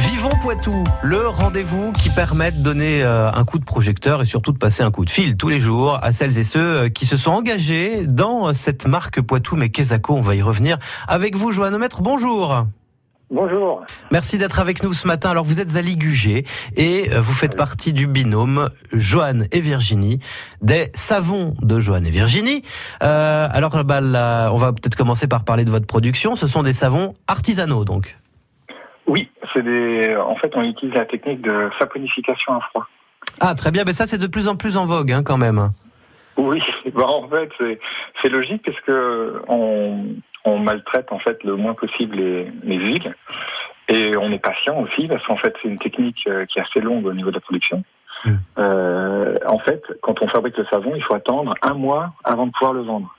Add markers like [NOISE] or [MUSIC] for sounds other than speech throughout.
Vivons Poitou, le rendez-vous qui permet de donner euh, un coup de projecteur et surtout de passer un coup de fil tous les jours à celles et ceux euh, qui se sont engagés dans cette marque Poitou. Mais Kesako, on va y revenir avec vous, Joanne Maître. Bonjour. Bonjour. Merci d'être avec nous ce matin. Alors vous êtes à Ligugé et euh, vous faites partie du binôme Joanne et Virginie, des savons de Joanne et Virginie. Euh, alors bah, là, on va peut-être commencer par parler de votre production. Ce sont des savons artisanaux donc. Oui, c'est des. En fait, on utilise la technique de saponification à froid. Ah très bien, mais ça c'est de plus en plus en vogue hein, quand même. Oui, [LAUGHS] bah, en fait c'est logique parce que on, on maltraite en fait le moins possible les, les huiles. Et on est patient aussi parce qu'en fait c'est une technique euh, qui est assez longue au niveau de la production. Mm. Euh, en fait, quand on fabrique le savon, il faut attendre un mois avant de pouvoir le vendre.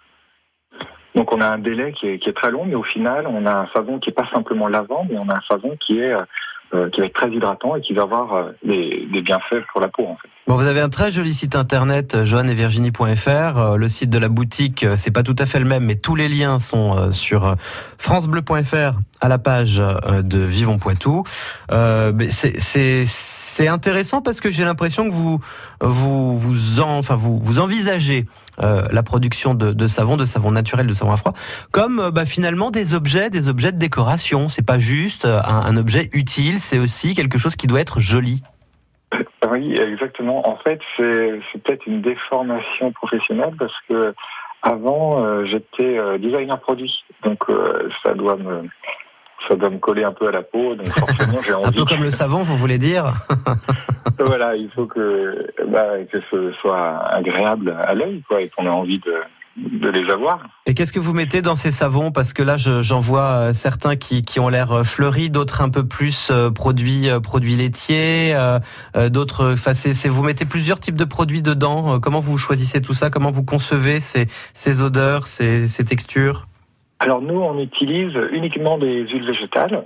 Donc on a un délai qui est, qui est très long, mais au final on a un savon qui est pas simplement lavant, mais on a un savon qui est euh, qui va être très hydratant et qui va avoir euh, des, des bienfaits pour la peau en fait. Bon, vous avez un très joli site internet, euh, joanneetvirginie.fr. Euh, Le site de la boutique, euh, c'est pas tout à fait le même, mais tous les liens sont sur francebleu.fr à la page de Vivons Poitou. C'est- c'est intéressant parce que j'ai l'impression que vous vous en, enfin vous vous envisagez euh, la production de, de savon, de savon naturel, de savon à froid, comme euh, bah, finalement des objets, des objets de décoration. C'est pas juste euh, un, objet utile, c'est aussi quelque chose qui doit être joli. Oui, exactement. En fait, c'est peut-être une déformation professionnelle parce que avant j'étais designer produit, donc ça doit me ça doit me coller un peu à la peau, donc forcément j'ai envie. [LAUGHS] Un peu comme le savon, vous voulez dire [LAUGHS] voilà, il faut que bah, que ce soit agréable à l'œil, quoi, et qu'on ait envie de de les avoir. Et qu'est-ce que vous mettez dans ces savons? Parce que là, je- j'en vois euh, certains qui, qui ont l'air euh, fleuris, d'autres un peu plus euh, produits produits laitiers, euh, d'autres. Enfin, vous mettez plusieurs types de produits dedans. Comment vous choisissez tout ça? Comment vous concevez ces, ces odeurs, ces, ces textures? Alors nous, on utilise uniquement des huiles végétales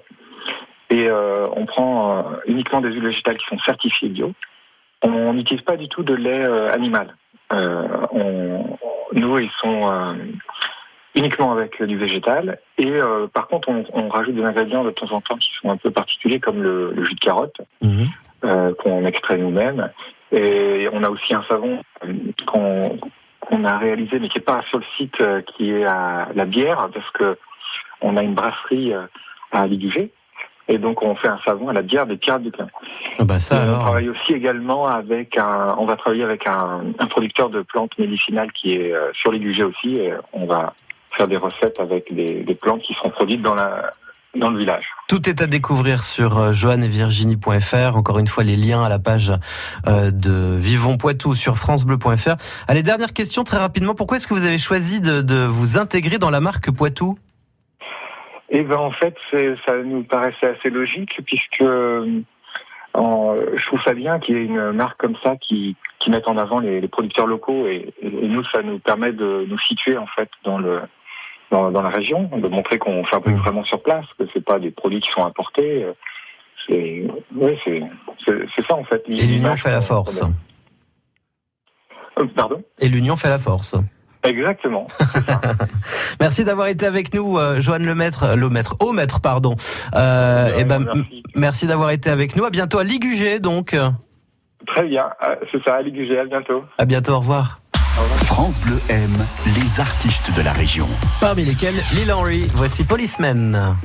et euh, on prend euh, uniquement des huiles végétales qui sont certifiées bio. On n'utilise pas du tout de lait euh, animal. On- nous, ils sont uniquement avec du végétal et par contre, on, on rajoute des ingrédients de temps en temps qui sont un peu particuliers comme le, le jus de carotte euh, qu'on extrait nous-mêmes. Et on a aussi un savon qu'on qu'on a réalisé, mais qui n'est pas sur le site, euh, qui est à la bière, parce que on a une brasserie euh, à Ligugé. Et donc on fait un savon à la bière des Pirates du Clin. Ah bah ça Et on alors. travaille aussi également avec un, on va travailler avec un, un producteur de plantes médicinales qui est euh, sur Ligugé aussi. Et on va faire des recettes avec des, des plantes qui seront produites dans la dans le village. Tout est à découvrir sur euh, joanneetvirginie.fr. Encore une fois, les liens à la page euh, de Vivons Poitou sur francebleu.fr. Allez, dernière question très rapidement. Pourquoi est-ce que vous avez choisi de, de vous intégrer dans la marque Poitou? Eh ben en fait, ça nous paraissait assez logique puisque euh, en- je trouve ça bien qu'il y ait une marque comme ça qui, qui mette en avant les, les producteurs locaux et, et nous, ça nous permet de nous situer en fait dans le dans, dans la région, de montrer qu'on fabrique Mmh. vraiment sur place, que c'est pas des produits qui sont importés. euh, C'est oui, c'est ça en fait. Et l'union fait la force. Euh, Pardon? Et l'union fait la force. Exactement. [LAUGHS] Merci d'avoir été avec nous, euh, Joanne Lemaître, Lemaître, au maître, pardon. Euh, eh ben, Merci. merci d'avoir été avec nous. À bientôt à Ligugé, donc. Très bien. Euh, C'est ça, Ali Gugé, à bientôt. À bientôt, au revoir. France Bleu aime les artistes de la région. Parmi lesquels Lil Henry. Voici Policeman.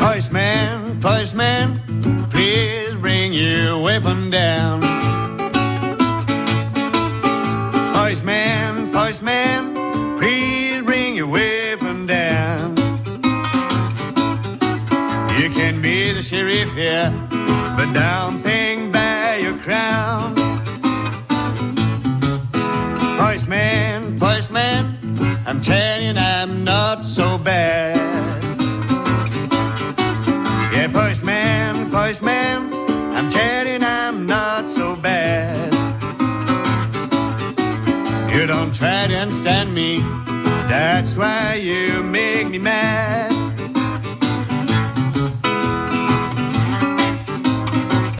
Postman, postman, please bring your weapon down. Postman, postman, please bring your weapon down. You can be the sheriff here, but don't think by your crown. I'm telling I'm not so bad. Yeah, postman, postman, I'm telling I'm not so bad. You don't try to understand me, that's why you make me mad.